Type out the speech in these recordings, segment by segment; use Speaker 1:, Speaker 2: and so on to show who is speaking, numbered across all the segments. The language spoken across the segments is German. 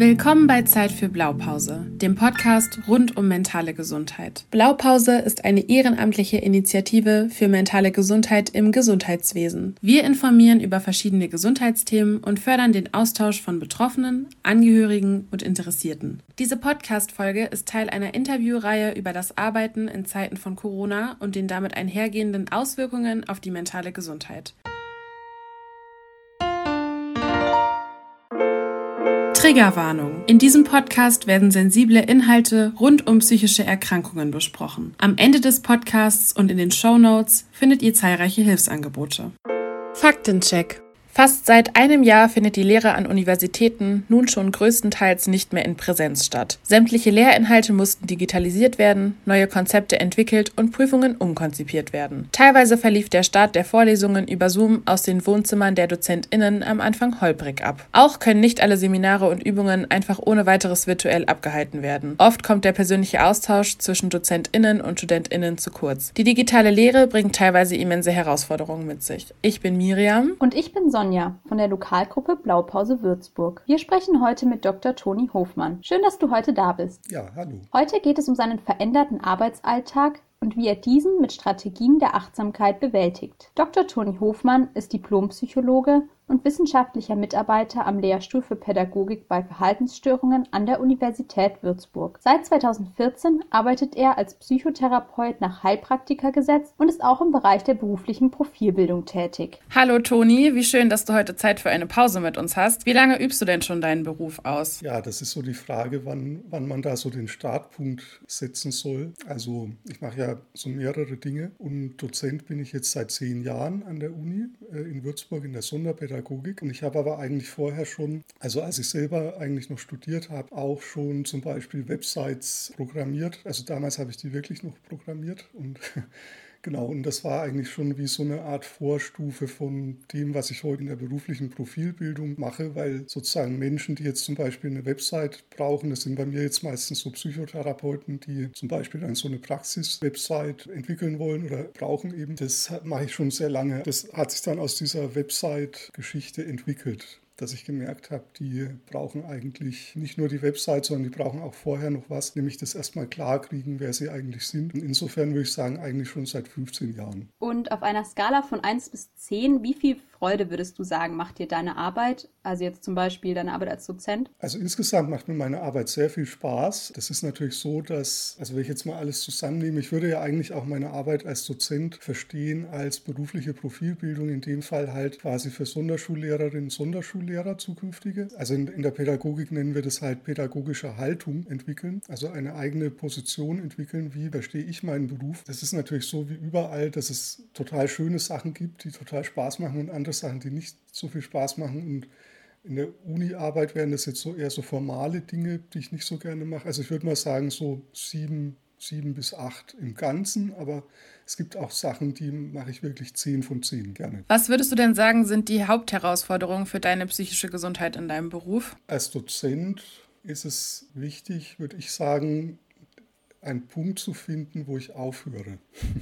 Speaker 1: Willkommen bei Zeit für Blaupause, dem Podcast rund um mentale Gesundheit. Blaupause ist eine ehrenamtliche Initiative für mentale Gesundheit im Gesundheitswesen. Wir informieren über verschiedene Gesundheitsthemen und fördern den Austausch von Betroffenen, Angehörigen und Interessierten. Diese Podcast-Folge ist Teil einer Interviewreihe über das Arbeiten in Zeiten von Corona und den damit einhergehenden Auswirkungen auf die mentale Gesundheit. Triggerwarnung. In diesem Podcast werden sensible Inhalte rund um psychische Erkrankungen besprochen. Am Ende des Podcasts und in den Show Notes findet ihr zahlreiche Hilfsangebote. Faktencheck. Fast seit einem Jahr findet die Lehre an Universitäten nun schon größtenteils nicht mehr in Präsenz statt. Sämtliche Lehrinhalte mussten digitalisiert werden, neue Konzepte entwickelt und Prüfungen umkonzipiert werden. Teilweise verlief der Start der Vorlesungen über Zoom aus den Wohnzimmern der DozentInnen am Anfang holprig ab. Auch können nicht alle Seminare und Übungen einfach ohne weiteres virtuell abgehalten werden. Oft kommt der persönliche Austausch zwischen DozentInnen und StudentInnen zu kurz. Die digitale Lehre bringt teilweise immense Herausforderungen mit sich. Ich bin Miriam.
Speaker 2: Und ich bin Sonja. Sonja von der Lokalgruppe Blaupause Würzburg. Wir sprechen heute mit Dr. Toni Hofmann. Schön, dass du heute da bist.
Speaker 3: Ja, hallo.
Speaker 2: Heute geht es um seinen veränderten Arbeitsalltag und wie er diesen mit Strategien der Achtsamkeit bewältigt. Dr. Toni Hofmann ist Diplompsychologe und wissenschaftlicher Mitarbeiter am Lehrstuhl für Pädagogik bei Verhaltensstörungen an der Universität Würzburg. Seit 2014 arbeitet er als Psychotherapeut nach Heilpraktikergesetz und ist auch im Bereich der beruflichen Profilbildung tätig.
Speaker 1: Hallo Toni, wie schön, dass du heute Zeit für eine Pause mit uns hast. Wie lange übst du denn schon deinen Beruf aus?
Speaker 3: Ja, das ist so die Frage, wann, wann man da so den Startpunkt setzen soll. Also ich mache ja so mehrere Dinge und Dozent bin ich jetzt seit zehn Jahren an der Uni äh, in Würzburg in der Sonderpädagogik Pädagogik. Und ich habe aber eigentlich vorher schon, also als ich selber eigentlich noch studiert habe, auch schon zum Beispiel Websites programmiert. Also damals habe ich die wirklich noch programmiert und Genau, und das war eigentlich schon wie so eine Art Vorstufe von dem, was ich heute in der beruflichen Profilbildung mache, weil sozusagen Menschen, die jetzt zum Beispiel eine Website brauchen, das sind bei mir jetzt meistens so Psychotherapeuten, die zum Beispiel dann so eine Praxis-Website entwickeln wollen oder brauchen eben, das mache ich schon sehr lange. Das hat sich dann aus dieser Website-Geschichte entwickelt dass ich gemerkt habe, die brauchen eigentlich nicht nur die Website, sondern die brauchen auch vorher noch was, nämlich das erstmal klar kriegen, wer sie eigentlich sind. Und insofern würde ich sagen, eigentlich schon seit 15 Jahren.
Speaker 2: Und auf einer Skala von 1 bis 10, wie viel Freude würdest du sagen, macht dir deine Arbeit? Also jetzt zum Beispiel deine Arbeit als Dozent?
Speaker 3: Also insgesamt macht mir meine Arbeit sehr viel Spaß. Das ist natürlich so, dass, also wenn ich jetzt mal alles zusammennehme, ich würde ja eigentlich auch meine Arbeit als Dozent verstehen als berufliche Profilbildung, in dem Fall halt quasi für Sonderschullehrerinnen, Sonderschullehrer zukünftige. Also in, in der Pädagogik nennen wir das halt pädagogische Haltung entwickeln, also eine eigene Position entwickeln, wie verstehe ich meinen Beruf. Das ist natürlich so wie überall, dass es total schöne Sachen gibt, die total Spaß machen und andere andere Sachen, die nicht so viel Spaß machen. Und in der Uni-Arbeit wären das jetzt so eher so formale Dinge, die ich nicht so gerne mache. Also ich würde mal sagen, so sieben, sieben bis acht im Ganzen, aber es gibt auch Sachen, die mache ich wirklich zehn von zehn gerne.
Speaker 1: Was würdest du denn sagen, sind die Hauptherausforderungen für deine psychische Gesundheit in deinem Beruf?
Speaker 3: Als Dozent ist es wichtig, würde ich sagen, einen Punkt zu finden, wo ich aufhöre.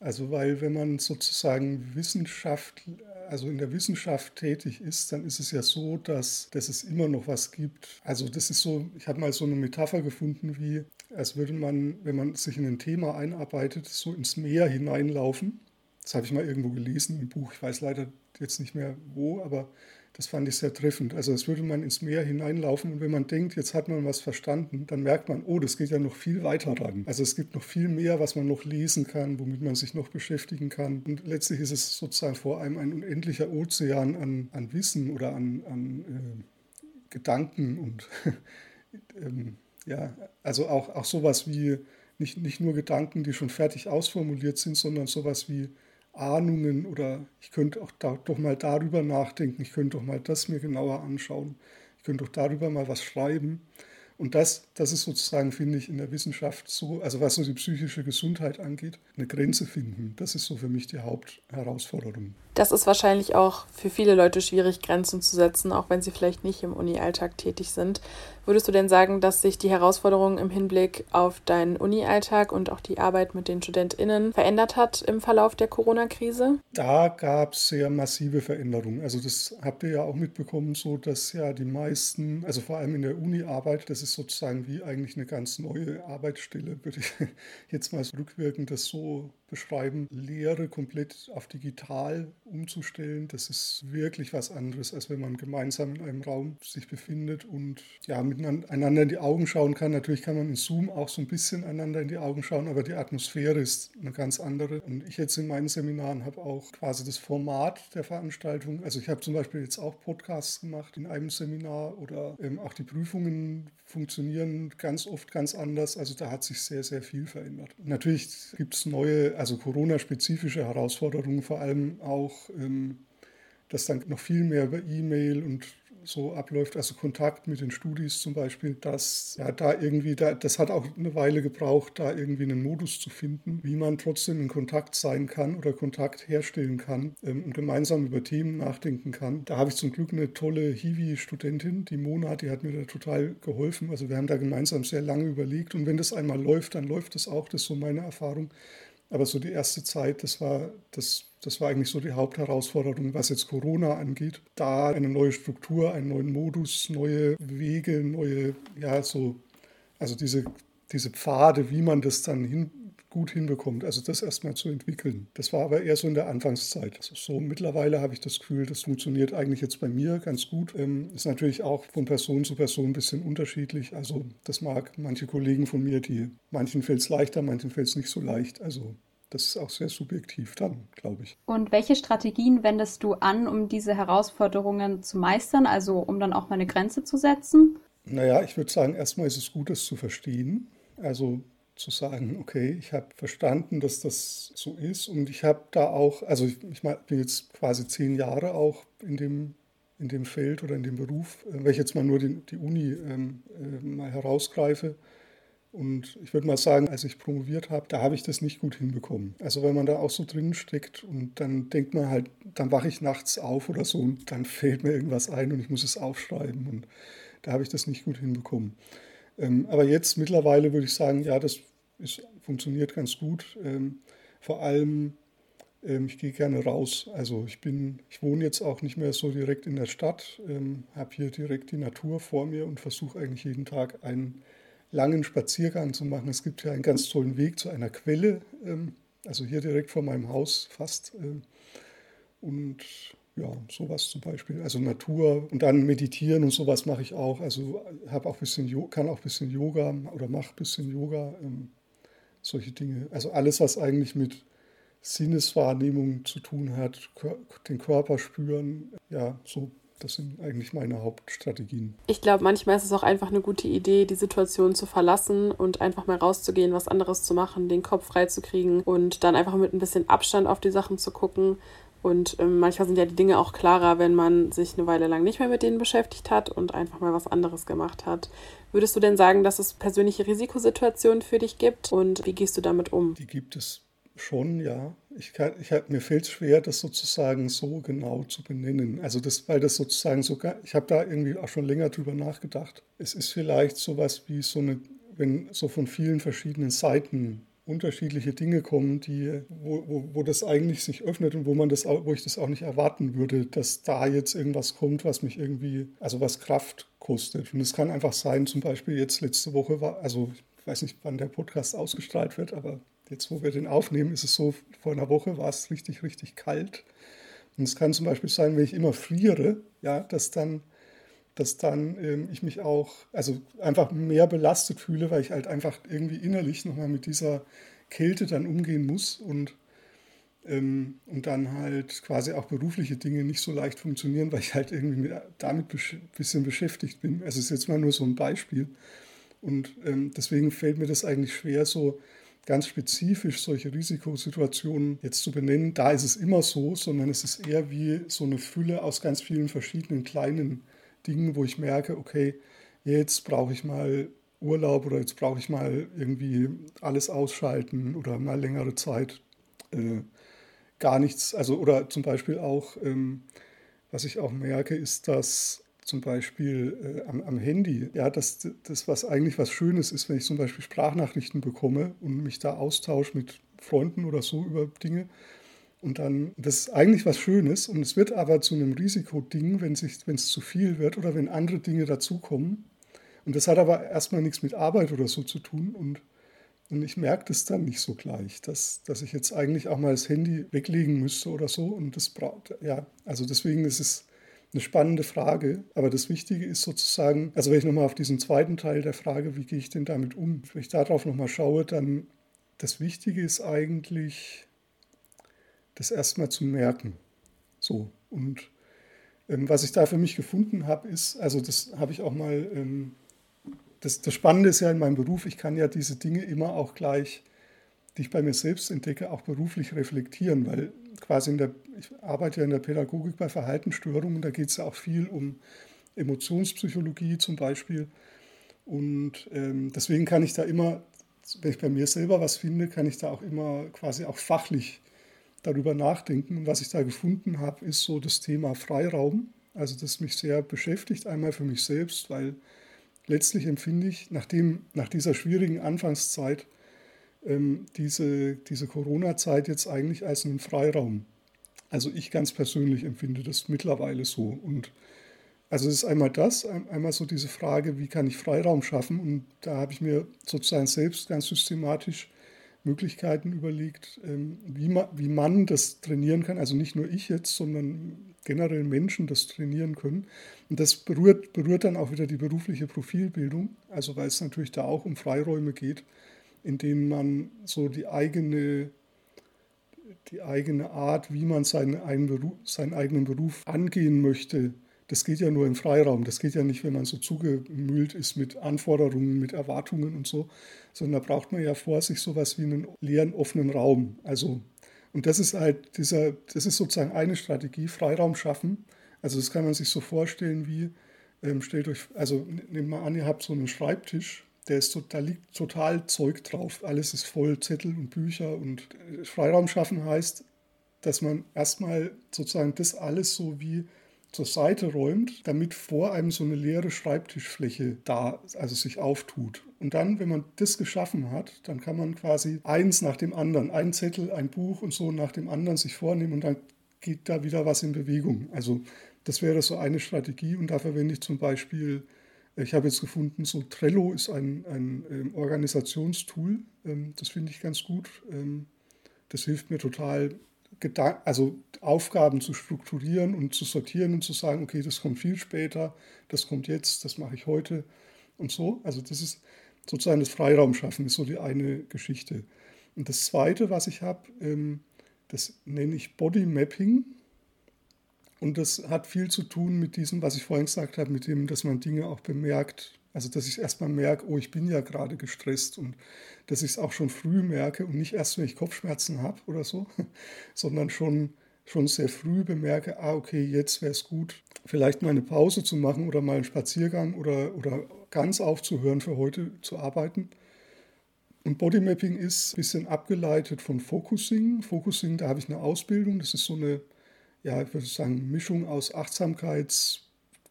Speaker 3: Also weil wenn man sozusagen Wissenschaft, also in der Wissenschaft tätig ist, dann ist es ja so, dass, dass es immer noch was gibt. Also das ist so, ich habe mal so eine Metapher gefunden, wie als würde man, wenn man sich in ein Thema einarbeitet, so ins Meer hineinlaufen. Das habe ich mal irgendwo gelesen im Buch, ich weiß leider jetzt nicht mehr wo, aber das fand ich sehr treffend. Also als würde man ins Meer hineinlaufen und wenn man denkt, jetzt hat man was verstanden, dann merkt man, oh, das geht ja noch viel weiter ran. Also es gibt noch viel mehr, was man noch lesen kann, womit man sich noch beschäftigen kann. Und letztlich ist es sozusagen vor allem ein unendlicher Ozean an, an Wissen oder an, an äh, Gedanken und ähm, ja, also auch, auch sowas wie nicht, nicht nur Gedanken, die schon fertig ausformuliert sind, sondern sowas wie Ahnungen oder ich könnte auch da, doch mal darüber nachdenken, ich könnte doch mal das mir genauer anschauen, ich könnte doch darüber mal was schreiben. Und das, das ist sozusagen, finde ich, in der Wissenschaft so, also was so die psychische Gesundheit angeht, eine Grenze finden. Das ist so für mich die Hauptherausforderung.
Speaker 1: Das ist wahrscheinlich auch für viele Leute schwierig, Grenzen zu setzen, auch wenn sie vielleicht nicht im Uni-Alltag tätig sind. Würdest du denn sagen, dass sich die Herausforderungen im Hinblick auf deinen Uni-Alltag und auch die Arbeit mit den StudentInnen verändert hat im Verlauf der Corona-Krise?
Speaker 3: Da gab es sehr massive Veränderungen. Also das habt ihr ja auch mitbekommen, so dass ja die meisten, also vor allem in der Uni-Arbeit, das ist sozusagen wie eigentlich eine ganz neue Arbeitsstelle, würde ich jetzt mal rückwirkend das so beschreiben, Lehre komplett auf digital umzustellen. Das ist wirklich was anderes, als wenn man gemeinsam in einem Raum sich befindet und ja, miteinander in die Augen schauen kann. Natürlich kann man in Zoom auch so ein bisschen einander in die Augen schauen, aber die Atmosphäre ist eine ganz andere. Und ich jetzt in meinen Seminaren habe auch quasi das Format der Veranstaltung. Also ich habe zum Beispiel jetzt auch Podcasts gemacht in einem Seminar oder ähm, auch die Prüfungen funktionieren ganz oft ganz anders. Also da hat sich sehr, sehr viel verändert. Natürlich gibt es neue, also Corona-spezifische Herausforderungen, vor allem auch, ähm, dass dann noch viel mehr über E-Mail und so abläuft, also Kontakt mit den Studis zum Beispiel, dass ja da irgendwie, da, das hat auch eine Weile gebraucht, da irgendwie einen Modus zu finden, wie man trotzdem in Kontakt sein kann oder Kontakt herstellen kann ähm, und gemeinsam über Themen nachdenken kann. Da habe ich zum Glück eine tolle Hiwi-Studentin, die Mona, die hat mir da total geholfen. Also wir haben da gemeinsam sehr lange überlegt und wenn das einmal läuft, dann läuft das auch, das ist so meine Erfahrung. Aber so die erste Zeit, das war, das, das war eigentlich so die Hauptherausforderung, was jetzt Corona angeht. Da eine neue Struktur, einen neuen Modus, neue Wege, neue, ja, so, also diese, diese Pfade, wie man das dann hin, gut hinbekommt. Also das erstmal zu entwickeln. Das war aber eher so in der Anfangszeit. Also so mittlerweile habe ich das Gefühl, das funktioniert eigentlich jetzt bei mir ganz gut. Ähm, ist natürlich auch von Person zu Person ein bisschen unterschiedlich. Also das mag manche Kollegen von mir, die manchen fällt es leichter, manchen fällt es nicht so leicht. Also das ist auch sehr subjektiv dann, glaube ich.
Speaker 2: Und welche Strategien wendest du an, um diese Herausforderungen zu meistern, also um dann auch mal eine Grenze zu setzen?
Speaker 3: Naja, ich würde sagen, erstmal ist es gut, das zu verstehen. Also zu sagen, okay, ich habe verstanden, dass das so ist und ich habe da auch, also ich, ich bin jetzt quasi zehn Jahre auch in dem, in dem Feld oder in dem Beruf, äh, wenn ich jetzt mal nur die, die Uni ähm, äh, mal herausgreife. Und ich würde mal sagen, als ich promoviert habe, da habe ich das nicht gut hinbekommen. Also wenn man da auch so drin steckt und dann denkt man halt, dann wache ich nachts auf oder so und dann fällt mir irgendwas ein und ich muss es aufschreiben. Und da habe ich das nicht gut hinbekommen. Ähm, aber jetzt mittlerweile würde ich sagen, ja, das ist, funktioniert ganz gut. Ähm, vor allem, ähm, ich gehe gerne raus. Also ich bin, ich wohne jetzt auch nicht mehr so direkt in der Stadt, habe hier direkt die Natur vor mir und versuche eigentlich jeden Tag einen langen Spaziergang zu machen. Es gibt ja einen ganz tollen Weg zu einer Quelle, also hier direkt vor meinem Haus fast. Und ja, sowas zum Beispiel. Also Natur und dann meditieren und sowas mache ich auch. Also habe auch bisschen, kann auch ein bisschen Yoga oder mache ein bisschen Yoga, ähm, solche Dinge. Also alles, was eigentlich mit Sinneswahrnehmung zu tun hat, den Körper spüren, ja, so das sind eigentlich meine Hauptstrategien.
Speaker 1: Ich glaube, manchmal ist es auch einfach eine gute Idee, die Situation zu verlassen und einfach mal rauszugehen, was anderes zu machen, den Kopf freizukriegen und dann einfach mit ein bisschen Abstand auf die Sachen zu gucken und ähm, manchmal sind ja die Dinge auch klarer, wenn man sich eine Weile lang nicht mehr mit denen beschäftigt hat und einfach mal was anderes gemacht hat. Würdest du denn sagen, dass es persönliche Risikosituationen für dich gibt und wie gehst du damit um?
Speaker 3: Die gibt es schon, ja. Ich kann, ich, mir fällt es schwer, das sozusagen so genau zu benennen. Also das, weil das sozusagen sogar, ich habe da irgendwie auch schon länger drüber nachgedacht. Es ist vielleicht sowas wie so eine, wenn so von vielen verschiedenen Seiten unterschiedliche Dinge kommen, die, wo, wo, wo das eigentlich sich öffnet und wo man das wo ich das auch nicht erwarten würde, dass da jetzt irgendwas kommt, was mich irgendwie, also was Kraft kostet. Und es kann einfach sein, zum Beispiel jetzt letzte Woche war, also ich weiß nicht, wann der Podcast ausgestrahlt wird, aber jetzt, wo wir den aufnehmen, ist es so, vor einer Woche war es richtig, richtig kalt. Und es kann zum Beispiel sein, wenn ich immer friere, ja, dass dann dass dann ähm, ich mich auch, also einfach mehr belastet fühle, weil ich halt einfach irgendwie innerlich nochmal mit dieser Kälte dann umgehen muss und, ähm, und dann halt quasi auch berufliche Dinge nicht so leicht funktionieren, weil ich halt irgendwie mit, damit ein bisschen beschäftigt bin. Also es ist jetzt mal nur so ein Beispiel. Und ähm, deswegen fällt mir das eigentlich schwer, so ganz spezifisch solche Risikosituationen jetzt zu benennen. Da ist es immer so, sondern es ist eher wie so eine Fülle aus ganz vielen verschiedenen kleinen Dingen, wo ich merke, okay, jetzt brauche ich mal Urlaub oder jetzt brauche ich mal irgendwie alles ausschalten oder mal längere Zeit äh, gar nichts, also oder zum Beispiel auch, ähm, was ich auch merke, ist, dass zum Beispiel äh, am, am, Handy, ja, dass das, was eigentlich was Schönes ist, wenn ich zum Beispiel Sprachnachrichten bekomme und mich da austausche mit Freunden oder so über Dinge. Und dann, das ist eigentlich was Schönes und es wird aber zu einem Risikoding, wenn es zu viel wird oder wenn andere Dinge dazukommen. Und das hat aber erstmal nichts mit Arbeit oder so zu tun. Und, und ich merke das dann nicht so gleich, dass, dass ich jetzt eigentlich auch mal das Handy weglegen müsste oder so. Und das braucht, ja, also deswegen ist es eine spannende Frage. Aber das Wichtige ist sozusagen, also wenn ich nochmal auf diesen zweiten Teil der Frage, wie gehe ich denn damit um, wenn ich darauf nochmal schaue, dann das Wichtige ist eigentlich, das erstmal zu merken. So. Und ähm, was ich da für mich gefunden habe, ist, also das habe ich auch mal, ähm, das, das Spannende ist ja in meinem Beruf, ich kann ja diese Dinge immer auch gleich, die ich bei mir selbst entdecke, auch beruflich reflektieren, weil quasi in der, ich arbeite ja in der Pädagogik bei Verhaltensstörungen, da geht es ja auch viel um Emotionspsychologie zum Beispiel. Und ähm, deswegen kann ich da immer, wenn ich bei mir selber was finde, kann ich da auch immer quasi auch fachlich darüber nachdenken. Und was ich da gefunden habe, ist so das Thema Freiraum. Also das mich sehr beschäftigt, einmal für mich selbst, weil letztlich empfinde ich, nachdem, nach dieser schwierigen Anfangszeit, ähm, diese, diese Corona-Zeit jetzt eigentlich als einen Freiraum. Also ich ganz persönlich empfinde das mittlerweile so. Und also es ist einmal das, einmal so diese Frage, wie kann ich Freiraum schaffen? Und da habe ich mir sozusagen selbst ganz systematisch Möglichkeiten überlegt, ähm, wie man, wie man das trainieren kann. Also nicht nur ich jetzt, sondern generell Menschen das trainieren können. Und das berührt, berührt dann auch wieder die berufliche Profilbildung, also weil es natürlich da auch um Freiräume geht, in denen man so die eigene, die eigene Art, wie man seinen, seinen eigenen Beruf angehen möchte, das geht ja nur im Freiraum. Das geht ja nicht, wenn man so zugemüllt ist mit Anforderungen, mit Erwartungen und so, sondern da braucht man ja vor sich sowas wie einen leeren, offenen Raum. Also, und das ist halt dieser, das ist sozusagen eine Strategie, Freiraum schaffen. Also das kann man sich so vorstellen wie, ähm, stellt euch, also nehmt mal an, ihr habt so einen Schreibtisch, der ist, da liegt total Zeug drauf. Alles ist voll Zettel und Bücher und äh, Freiraum schaffen heißt, dass man erstmal sozusagen das alles so wie zur Seite räumt, damit vor einem so eine leere Schreibtischfläche da, also sich auftut. Und dann, wenn man das geschaffen hat, dann kann man quasi eins nach dem anderen, ein Zettel, ein Buch und so nach dem anderen sich vornehmen und dann geht da wieder was in Bewegung. Also das wäre so eine Strategie und da verwende ich zum Beispiel, ich habe jetzt gefunden, so Trello ist ein, ein ähm, Organisationstool, ähm, das finde ich ganz gut. Ähm, das hilft mir total, also Aufgaben zu strukturieren und zu sortieren und zu sagen, okay, das kommt viel später, das kommt jetzt, das mache ich heute und so. Also das ist sozusagen das Freiraum schaffen, ist so die eine Geschichte. Und das zweite, was ich habe, ähm, das nenne ich Body Mapping. Und das hat viel zu tun mit diesem, was ich vorhin gesagt habe, mit dem, dass man Dinge auch bemerkt, also, dass ich erstmal merke, oh, ich bin ja gerade gestresst und dass ich es auch schon früh merke und nicht erst, wenn ich Kopfschmerzen habe oder so, sondern schon, schon sehr früh bemerke, ah, okay, jetzt wäre es gut, vielleicht mal eine Pause zu machen oder mal einen Spaziergang oder, oder ganz aufzuhören für heute zu arbeiten. Und Bodymapping ist ein bisschen abgeleitet von Focusing. Focusing, da habe ich eine Ausbildung, das ist so eine, ja, ich würde sagen, Mischung aus Achtsamkeits-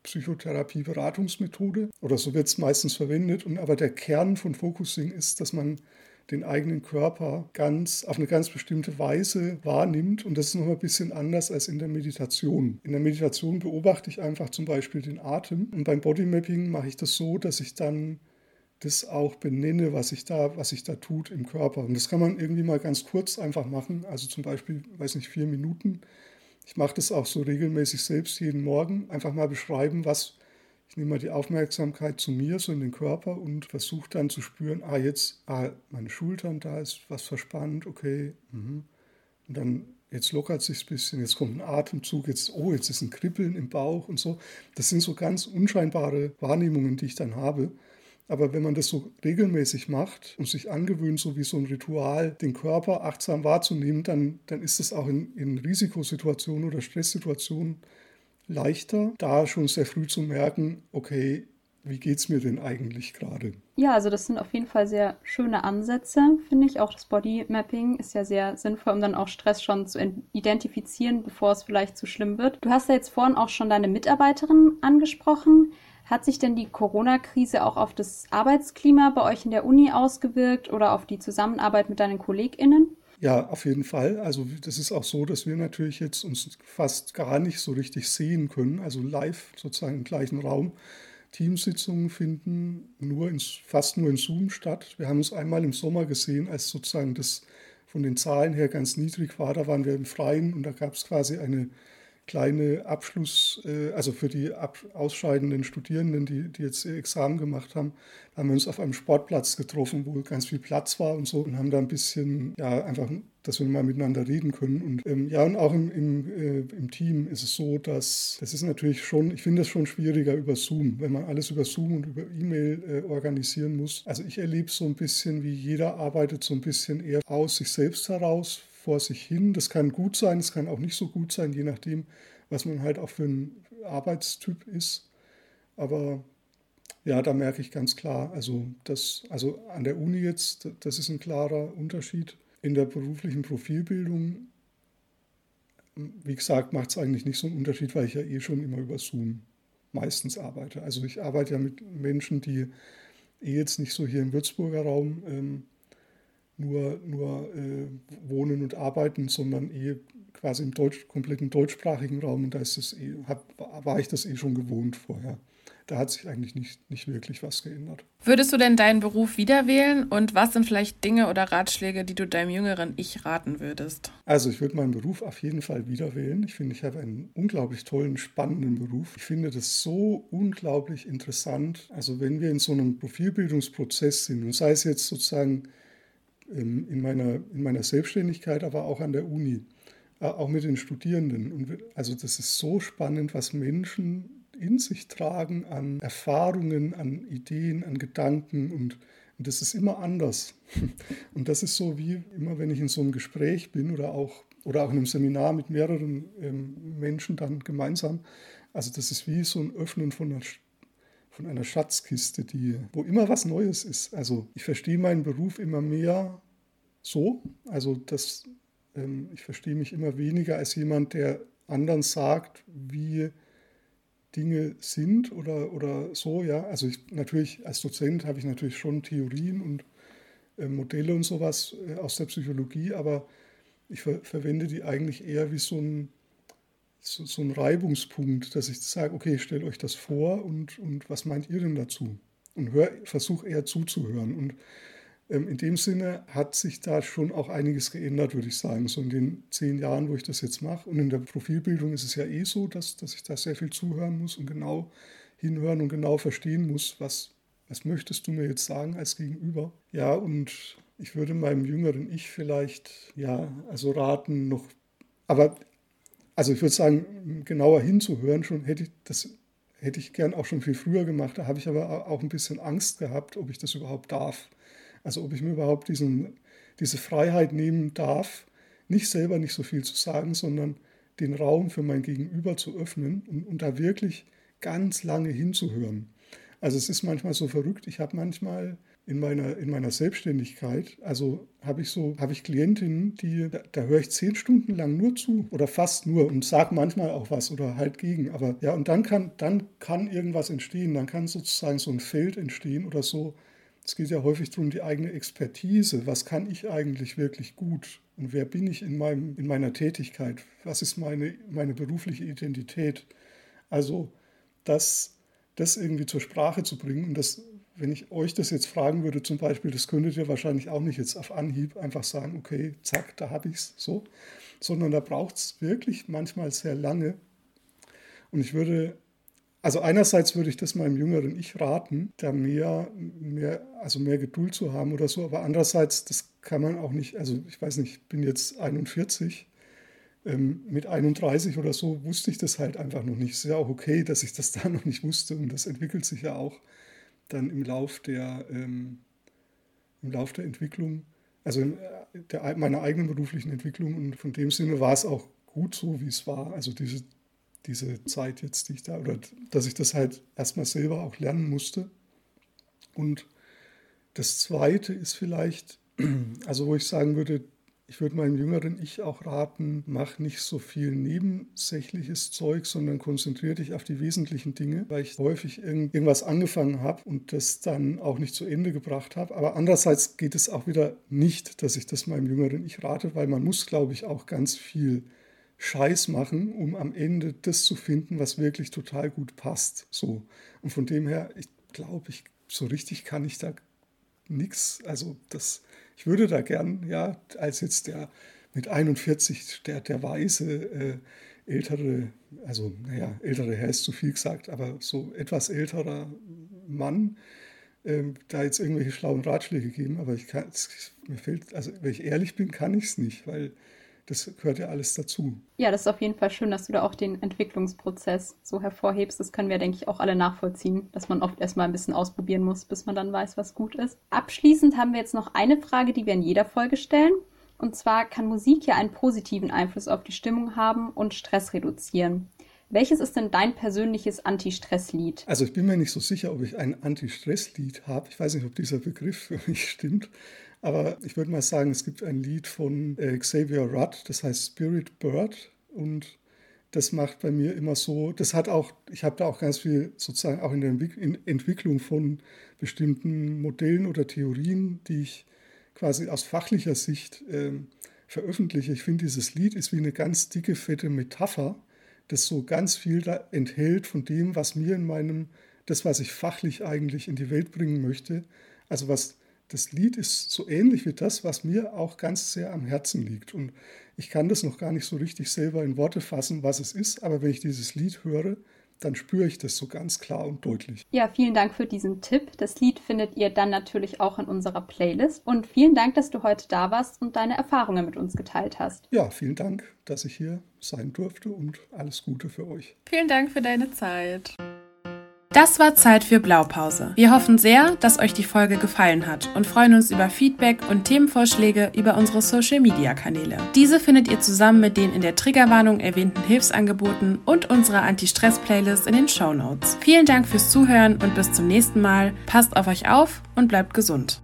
Speaker 3: Psychotherapie-Beratungsmethode oder so wird es meistens verwendet. Und aber der Kern von Focusing ist, dass man den eigenen Körper ganz auf eine ganz bestimmte Weise wahrnimmt. Und das ist noch ein bisschen anders als in der Meditation. In der Meditation beobachte ich einfach zum Beispiel den Atem. Und beim Bodymapping mache ich das so, dass ich dann das auch benenne, was sich da, was sich da tut im Körper. Und das kann man irgendwie mal ganz kurz einfach machen. Also zum Beispiel, weiß nicht, vier Minuten ich mache das auch so regelmäßig selbst jeden Morgen. Einfach mal beschreiben, was, ich nehme mal die Aufmerksamkeit zu mir, so in den Körper und versuche dann zu spüren, ah, jetzt, ah, meine Schultern, da ist was verspannt, okay. Mhm. Und dann, jetzt lockert sich ein bisschen, jetzt kommt ein Atemzug, jetzt, oh, jetzt ist ein Kribbeln im Bauch und so. Das sind so ganz unscheinbare Wahrnehmungen, die ich dann habe. Aber wenn man das so regelmäßig macht und sich angewöhnt, so wie so ein Ritual, den Körper achtsam wahrzunehmen, dann, dann ist es auch in, in Risikosituationen oder Stresssituationen leichter, da schon sehr früh zu merken, okay, wie geht es mir denn eigentlich gerade?
Speaker 2: Ja, also das sind auf jeden Fall sehr schöne Ansätze, finde ich. Auch das Body Mapping ist ja sehr sinnvoll, um dann auch Stress schon zu identifizieren, bevor es vielleicht zu schlimm wird. Du hast ja jetzt vorhin auch schon deine Mitarbeiterin angesprochen. Hat sich denn die Corona-Krise auch auf das Arbeitsklima bei euch in der Uni ausgewirkt oder auf die Zusammenarbeit mit deinen KollegInnen?
Speaker 3: Ja, auf jeden Fall. Also das ist auch so, dass wir natürlich jetzt uns fast gar nicht so richtig sehen können, also live sozusagen im gleichen Raum. Teamsitzungen finden nur in, fast nur in Zoom statt. Wir haben uns einmal im Sommer gesehen, als sozusagen das von den Zahlen her ganz niedrig war. Da waren wir im Freien und da gab es quasi eine kleine Abschluss, äh, also für die ausscheidenden Studierenden, die, die jetzt ihr Examen gemacht haben, haben wir uns auf einem Sportplatz getroffen, wo ganz viel Platz war und so und haben da ein bisschen, ja, einfach, dass wir mal miteinander reden können. Und ähm, ja, und auch im, im, äh, im Team ist es so, dass das ist natürlich schon, ich finde es schon schwieriger über Zoom, wenn man alles über Zoom und über E-Mail äh, organisieren muss. Also ich erlebe so ein bisschen, wie jeder arbeitet so ein bisschen eher aus sich selbst heraus, vor sich hin. Das kann gut sein, es kann auch nicht so gut sein, je nachdem, was man halt auch für ein Arbeitstyp ist. Aber ja, da merke ich ganz klar, also, das, also an der Uni jetzt, das ist ein klarer Unterschied. In der beruflichen Profilbildung, wie gesagt, macht es eigentlich nicht so einen Unterschied, weil ich ja eh schon immer über Zoom meistens arbeite. Also ich arbeite ja mit Menschen, die eh jetzt nicht so hier im Würzburger Raum ähm, nur, nur äh, wohnen und arbeiten, sondern eh quasi im Deutsch, kompletten deutschsprachigen Raum. Und da ist es eh, hat, war ich das eh schon gewohnt vorher. Da hat sich eigentlich nicht, nicht wirklich was geändert.
Speaker 1: Würdest du denn deinen Beruf wieder wählen? Und was sind vielleicht Dinge oder Ratschläge, die du deinem jüngeren Ich raten würdest?
Speaker 3: Also ich würde meinen Beruf auf jeden Fall wieder wählen. Ich finde, ich habe einen unglaublich tollen, spannenden Beruf. Ich finde das so unglaublich interessant. Also wenn wir in so einem Profilbildungsprozess sind, und sei es jetzt sozusagen ähm, in meiner, in meiner Selbstständigkeit, aber auch an der Uni, äh, auch mit den Studierenden. Und also das ist so spannend, was Menschen in sich tragen an Erfahrungen, an Ideen, an Gedanken und, und das ist immer anders. Und das ist so wie immer, wenn ich in so einem Gespräch bin oder auch, oder auch in einem Seminar mit mehreren ähm, Menschen dann gemeinsam. Also das ist wie so ein Öffnen von einer von einer Schatzkiste, die, wo immer was Neues ist. Also ich verstehe meinen Beruf immer mehr so. Also das, ähm, ich verstehe mich immer weniger als jemand, der anderen sagt, wie Dinge sind oder, oder so, ja. Also ich natürlich, als Dozent habe ich natürlich schon Theorien und äh, Modelle und sowas äh, aus der Psychologie, aber ich ver verwende die eigentlich eher wie so ein so, so ein Reibungspunkt, dass ich sage, okay, stellt euch das vor und, und was meint ihr denn dazu? Und versuche eher zuzuhören. Und ähm, in dem Sinne hat sich da schon auch einiges geändert, würde ich sagen, so in den zehn Jahren, wo ich das jetzt mache. Und in der Profilbildung ist es ja eh so, dass, dass ich da sehr viel zuhören muss und genau hinhören und genau verstehen muss, was, was möchtest du mir jetzt sagen als Gegenüber? Ja, und ich würde meinem jüngeren Ich vielleicht, ja, also raten, noch, aber also ich würde sagen, genauer hinzuhören, schon hätte ich das hätte ich gern auch schon viel früher gemacht. Da habe ich aber auch ein bisschen Angst gehabt, ob ich das überhaupt darf. Also ob ich mir überhaupt diesen, diese Freiheit nehmen darf, nicht selber nicht so viel zu sagen, sondern den Raum für mein Gegenüber zu öffnen und, und da wirklich ganz lange hinzuhören. Also es ist manchmal so verrückt. Ich habe manchmal in meiner, in meiner Selbstständigkeit, also habe ich so, habe ich Klientinnen, die, da, da höre ich zehn Stunden lang nur zu oder fast nur und sage manchmal auch was oder halt gegen. Aber ja, und dann kann, dann kann irgendwas entstehen, dann kann sozusagen so ein Feld entstehen oder so. Es geht ja häufig darum, die eigene Expertise. Was kann ich eigentlich wirklich gut? Und wer bin ich in, meinem, in meiner Tätigkeit? Was ist meine, meine berufliche Identität? Also das, das irgendwie zur Sprache zu bringen und das wenn ich euch das jetzt fragen würde, zum Beispiel, das könntet ihr wahrscheinlich auch nicht jetzt auf Anhieb einfach sagen, okay, zack, da habe ich es so, sondern da braucht es wirklich manchmal sehr lange. Und ich würde, also einerseits würde ich das meinem jüngeren Ich raten, da mehr, mehr, also mehr Geduld zu haben oder so, aber andererseits, das kann man auch nicht, also ich weiß nicht, ich bin jetzt 41, ähm, mit 31 oder so wusste ich das halt einfach noch nicht. Es ist ja auch okay, dass ich das da noch nicht wusste und das entwickelt sich ja auch dann im Lauf der, ähm, im Lauf der Entwicklung, also in der, meiner eigenen beruflichen Entwicklung und von dem Sinne war es auch gut so, wie es war. Also diese diese Zeit jetzt, die ich da, oder dass ich das halt erstmal selber auch lernen musste. Und das Zweite ist vielleicht, also wo ich sagen würde, ich würde meinem jüngeren Ich auch raten, mach nicht so viel nebensächliches Zeug, sondern konzentriere dich auf die wesentlichen Dinge, weil ich häufig irgendwas angefangen habe und das dann auch nicht zu Ende gebracht habe. Aber andererseits geht es auch wieder nicht, dass ich das meinem jüngeren Ich rate, weil man muss, glaube ich, auch ganz viel Scheiß machen, um am Ende das zu finden, was wirklich total gut passt. So. Und von dem her, ich glaube, ich so richtig kann ich da nichts. Also das ich würde da gern, ja, als jetzt der mit 41, der, der weise, äh, ältere, also naja, ältere Herr ist zu viel gesagt, aber so etwas älterer Mann, äh, da jetzt irgendwelche schlauen Ratschläge geben, aber ich kann, es, mir fällt, also wenn ich ehrlich bin, kann ich es nicht, weil das gehört ja alles dazu.
Speaker 2: Ja, das ist auf jeden Fall schön, dass du da auch den Entwicklungsprozess so hervorhebst. Das können wir, denke ich, auch alle nachvollziehen, dass man oft erstmal ein bisschen ausprobieren muss, bis man dann weiß, was gut ist. Abschließend haben wir jetzt noch eine Frage, die wir in jeder Folge stellen. Und zwar kann Musik ja einen positiven Einfluss auf die Stimmung haben und Stress reduzieren. Welches ist denn dein persönliches Anti-Stress-Lied?
Speaker 3: Also ich bin mir nicht so sicher, ob ich ein Anti-Stress-Lied habe. Ich weiß nicht, ob dieser Begriff für mich stimmt. Aber ich würde mal sagen, es gibt ein Lied von äh, Xavier Rudd, das heißt Spirit Bird. Und das macht bei mir immer so, das hat auch, ich habe da auch ganz viel sozusagen auch in der Entwicklung von bestimmten Modellen oder Theorien, die ich quasi aus fachlicher Sicht äh, veröffentliche. Ich finde, dieses Lied ist wie eine ganz dicke, fette Metapher, das so ganz viel da enthält von dem, was mir in meinem, das, was ich fachlich eigentlich in die Welt bringen möchte. Also was das Lied ist so ähnlich wie das, was mir auch ganz sehr am Herzen liegt. Und ich kann das noch gar nicht so richtig selber in Worte fassen, was es ist, aber wenn ich dieses Lied höre, dann spüre ich das so ganz klar und deutlich.
Speaker 2: Ja, vielen Dank für diesen Tipp. Das Lied findet ihr dann natürlich auch in unserer Playlist. Und vielen Dank, dass du heute da warst und deine Erfahrungen mit uns geteilt hast.
Speaker 3: Ja, vielen Dank, dass ich hier sein durfte und alles Gute für euch.
Speaker 1: Vielen Dank für deine Zeit. Das war Zeit für Blaupause. Wir hoffen sehr, dass euch die Folge gefallen hat und freuen uns über Feedback und Themenvorschläge über unsere Social-Media-Kanäle. Diese findet ihr zusammen mit den in der Triggerwarnung erwähnten Hilfsangeboten und unserer Anti-Stress-Playlist in den Show Notes. Vielen Dank fürs Zuhören und bis zum nächsten Mal. Passt auf euch auf und bleibt gesund.